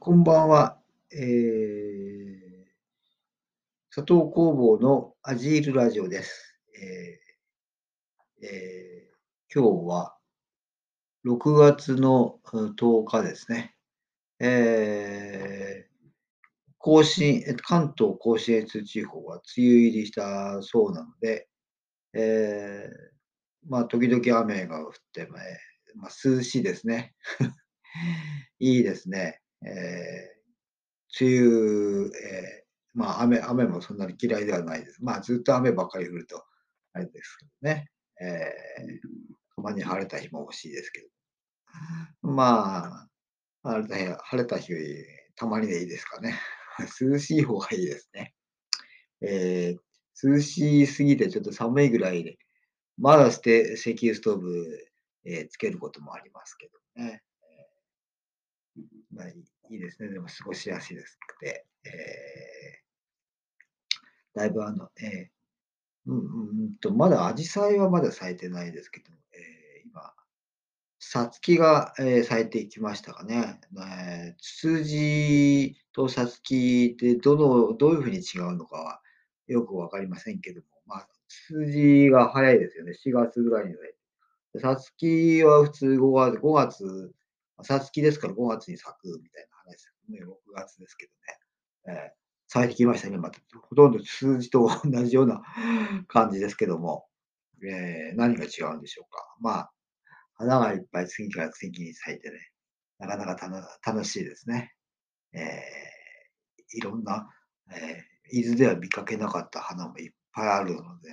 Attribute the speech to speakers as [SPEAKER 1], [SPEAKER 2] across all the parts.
[SPEAKER 1] こんばんは。えー、佐藤工房のアジールラジオです。えーえー今日は6月の10日ですね。えー甲信、関東甲信越地方は梅雨入りしたそうなので、えーまあ、時々雨が降って、まあえーまあ、涼しいですね。いいですね。えー梅雨、えーまあ雨、雨もそんなに嫌いではないです。まあずっと雨ばっかり降ると、あれですけどね。えーたまに晴れた日も欲しいですけど。まあ、晴れた日、晴れた日、たまにでいいですかね。涼しい方がいいですね。えー涼しすぎてちょっと寒いぐらいで、まだして石油ストーブ、えーつけることもありますけどね。まあ、いいですね。でも過ごしやすいですくて。えーだいぶあの、えーうんうんと、まだ紫陽花はまだ咲いてないですけど、えー今、さつきが、えー咲いていきましたかね。えーツツジとさつきってどの、どういうふうに違うのかはよくわかりませんけども、まあ、ツツジが早いですよね。4月ぐらいに咲いて。さつきは普通5月、5月、さつきですから5月に咲くみたいな話ですね。6月ですけどね。えー咲いてきましたね。また、ほとんど数字と同じような感じですけども、えー何が違うんでしょうか。まあ、花がいっぱい次から次に咲いてね、なかなか楽しいですね。えーいろんな、えー伊豆では見かけなかった花もいっぱいあるので、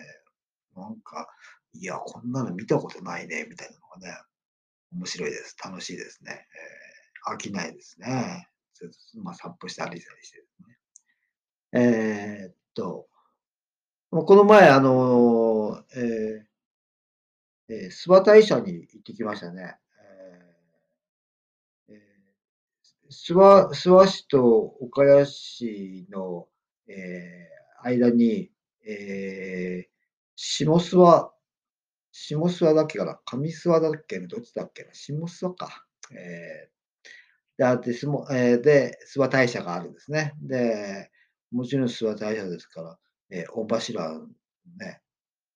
[SPEAKER 1] なんか、いや、こんなの見たことないね、みたいなのがね、面白いです。楽しいですね。えー飽きないですね。ずっとまあ、散歩して歩いたりしてですね。えーっと、この前、あの、えーえー諏訪大社に行ってきましたね。えーえー諏訪諏訪市と岡谷市の、えー間に、えー下諏訪、下諏訪だっけかな？上諏訪だっけ？どっちだっけな？下諏訪か。えーで、あって、すもえーで、諏訪大社があるんですね。で、もちろん諏訪大社ですから、えー御柱、ね、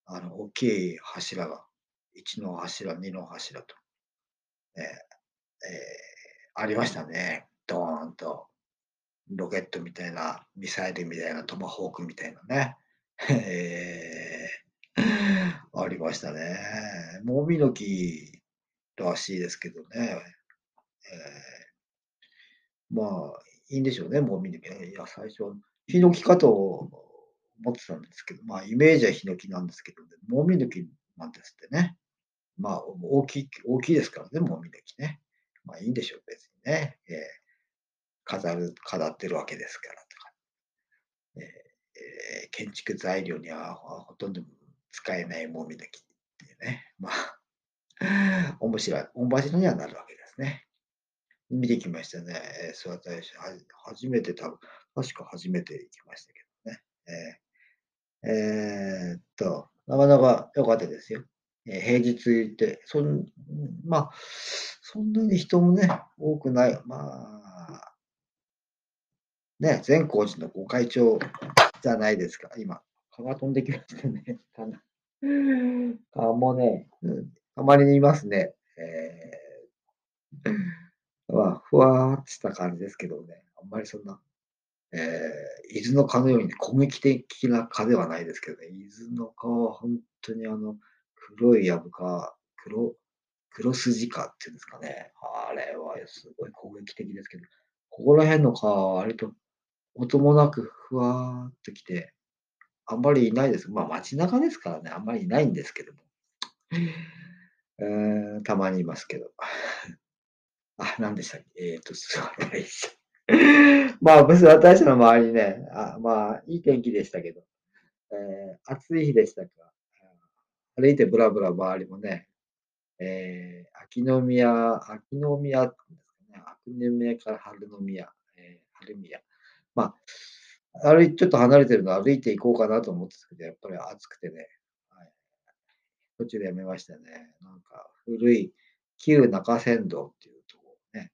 [SPEAKER 1] あの、大きい柱が、1の柱、2の柱と、えーえーありましたね。ドーンと。ロケットみたいな、ミサイルみたいな、トマホークみたいなね。えー ありましたね。もみの木らしいですけどね。えーまあ、いいんでしょうね、もみの木。いや、最初、ヒノキかと思ってたんですけど、まあ、イメージはヒノキなんですけど、もみの木なんですってね。まあ、大きい、大きいですからね、もみの木ね。まあ、いいんでしょう、別にね。えー飾る、飾ってるわけですからとか。えーえ建築材料にはほとんど使えないもみの木っていうね。まあ、面白い。御柱にはなるわけですね。見てきましたね。えー諏訪大社。初めて多分、確か初めて行きましたけどね。えーえーっと、なかなか良かったですよ。えー平日行って、そん、まあ、そんなに人もね、多くない。まあ、ね、善光寺のご会長じゃないですか。今、蚊が飛んできましたね。蚊もね、うん、たまにいますね。えー、まあ、ふわーっとした感じですけどね、あんまりそんな、えー、伊豆の蚊のように攻撃的な蚊ではないですけどね、伊豆の蚊は本当にあの、黒いヤブ蚊、黒、黒筋蚊っていうんですかね。あれはすごい攻撃的ですけど、ここら辺の蚊は割と音もなくふわーっと来て、あんまりいないです。まあ街中ですからね、あんまりいないんですけども。えー、たまにいますけど。あ、何でしたっけ？えっ、と、諏訪大社。まあ、諏訪大社の周りね、あまあ、いい天気でしたけど、えー、暑い日でしたか、歩いてブラブラ周りもね、えー、秋の宮、秋の宮って言うんですかね、秋の宮から春の宮、えー、春宮。まあ、歩いちょっと離れてるの歩いていこうかなと思ってたけど、やっぱり暑くてね、はい、途中でやめましたね。なんか古い旧中山道っていうところをね、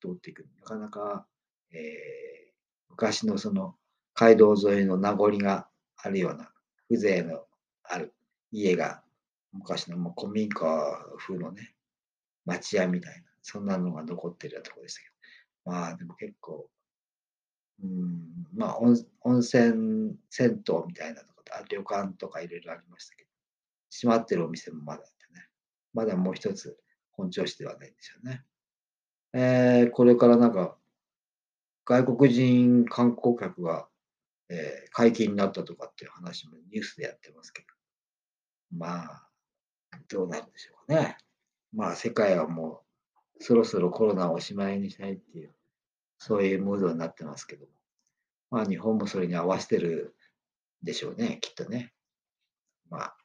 [SPEAKER 1] 通っていく。なかなかえー、昔のその街道沿いの名残があるような風情のある家が昔のもう古民家風のね、町屋みたいな、そんなのが残ってるようなところでしたけど、まあでも結構、うん、まあ温温泉、銭湯みたいなとこあ旅館とかいろいろありましたけど、閉まってるお店もまだあってね、まだもう一つ本調子ではないんですよね。えー、これからなんか、外国人観光客が、えー、解禁になったとかっていう話もニュースでやってますけど、まあ、どうなるんでしょうかね。まあ、世界はもう、そろそろコロナをおしまいにしたいっていう、そういうムードになってますけども、まあ、日本もそれに合わせてるでしょうね、きっとね。まあ、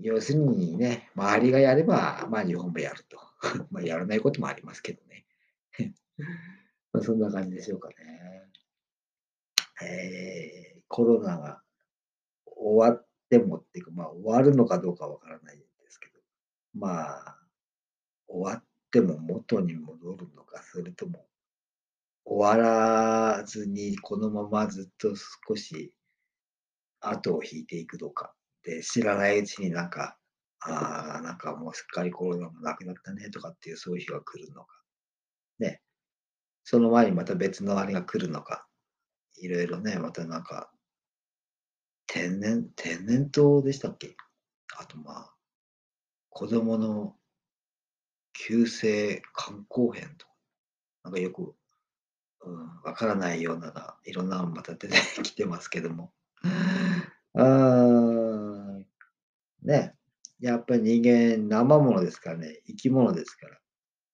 [SPEAKER 1] 要するにね、周りがやれば、まあ、日本もやると。まあ、やらないこともありますけどね。まあ、そんな感じでしょうかね。えー、コロナが終わってもっていうか、まあ、終わるのかどうかわからないですけど、まあ、終わっても元に戻るのか、それとも、終わらずにこのままずっと少し後を引いていくのか。で、知らないうちになんか、ああ、なんかもうすっかりコロナもなくなったねとかっていうそういう日が来るのか。ね。その前にまた別のあれが来るのか。いろいろね、またなんか、天然、天然痘でしたっけ？あとまあ、子供の急性肝硬変とか、なんかよく、うん、わからないような、いろんなのまた出てきてますけども。あーね、やっぱり人間、生ものですからね、生き物ですから、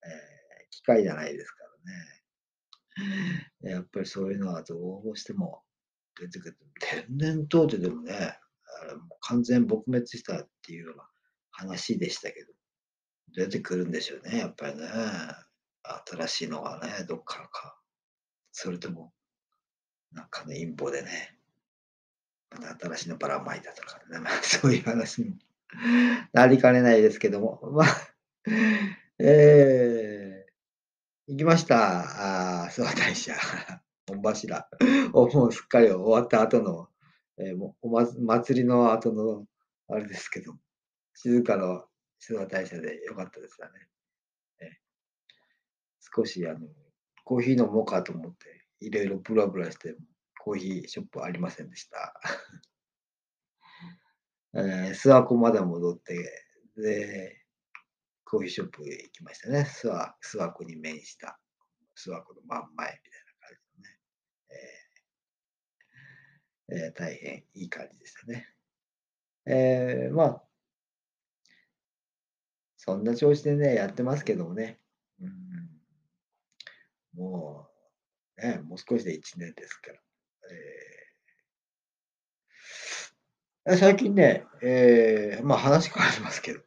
[SPEAKER 1] えー、機械じゃないですからね。やっぱりそういうのはどうしても出てくる。天然痘ってでもね、完全撲滅したっていうような話でしたけど、出てくるんでしょうね、やっぱりね。新しいのがね、どっからか。それとも、なんかの陰謀でね、また新しいのばらまいたとか、ね、そういう話にも なりかねないですけども、まあ、えー、行きました。あ諏訪大社、御柱。もうすっかり終わった後の、えー、もうお祭りの後の、あれですけど、静かな諏訪大社でよかったですよね。えー、少しあの、コーヒー飲もうかと思って、いろいろブラブラして、コーヒーショップありませんでした。えー、諏訪湖まで戻って、で、コーヒーショップへ行きましたね。諏訪諏訪湖に面した諏訪湖の真ん前みたいな感じのね。えーえー、大変いい感じでしたね。えー、まあ、そんな調子でね、やってますけどもね。うん、もう、ね、もう少しで1年ですから。えー、最近ね、えー、まあ話変わりますけど、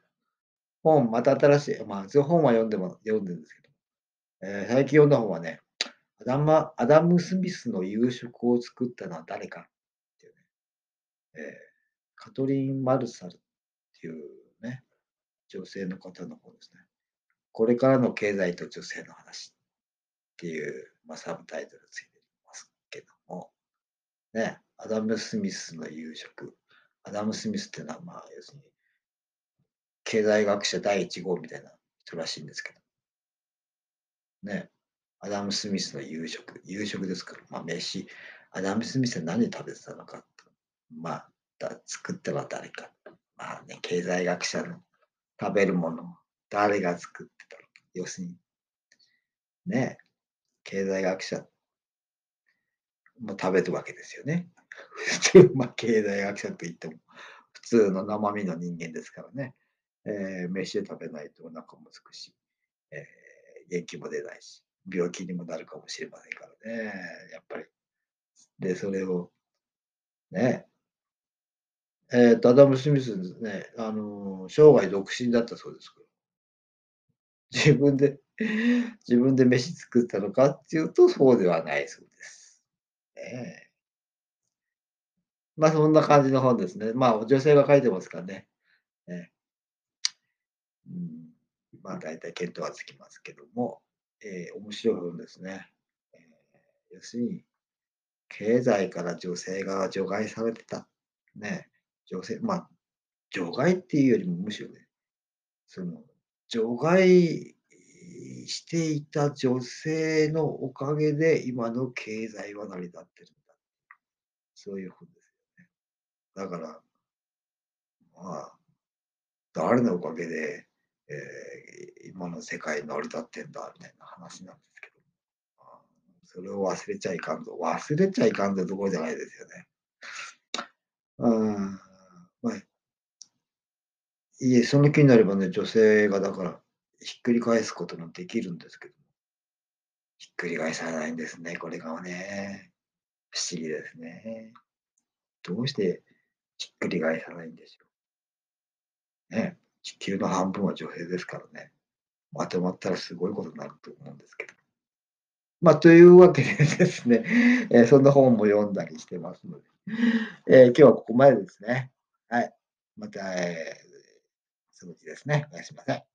[SPEAKER 1] 本、また新しい、まあ、本は読んでも、読んでるんですけど、えー、最近読んだ本はね、アダマアダム・スミスの夕食を作ったのは誰かっていうね、えー、カトリン・マルサルっていうね、女性の方の本ですね。これからの経済と女性の話。っていう、まあ、サブタイトルついてますけども、ね、アダム・スミスの夕食。アダム・スミスっていうのは、まあ、要するに、経済学者第1号みたいな人らしいんですけど。ね、アダム・スミスの夕食。夕食ですから、まあ、飯。アダム・スミスは何食べてたのか。まあ、だ作ったのは誰か。まあね、経済学者の食べるもの。誰が作ってたのか。要するに、ね、経済学者も食べるわけですよね。普通、まあ、経済学者といっても、普通の生身の人間ですからね。えー、飯で食べないとお腹もすくし、えー、元気も出ないし、病気にもなるかもしれませんからね。やっぱり。で、それを、ね。えっ、と、アダム・スミスですね、あのー、生涯独身だったそうですけど、自分で、自分で飯作ったのかっていうと、そうではないそうです。ねまあ、そんな感じの本ですね。まあ、女性が書いてますからね。ねうん、まあ、大体見当はつきますけども、えー、面白い本ですね。ええ要するに、経済から女性が除外されてた。ね。女性、まあ、除外っていうよりもむしろね、その、除外していた女性のおかげで今の経済は成り立ってるんだ。そういう本ですよね。だから、まあ、誰のおかげで、えー、今の世界成り立ってんだみたいな話なんですけど、まあ、それを忘れちゃいかんぞ。忘れちゃいかんぞどころじゃないですよね。うん、いえ、その気になればね、女性がだからひっくり返すこともできるんですけども、ひっくり返さないんですね、これがね。不思議ですね。どうしてひっくり返さないんでしょう。ね、地球の半分は女性ですからね。まとまったらすごいことになると思うんですけど。まあ、というわけでですね、えー、そんな本も読んだりしてますので、えー、今日はここまでですね。はい。また、えー、そのうちですね。おやすみなさい。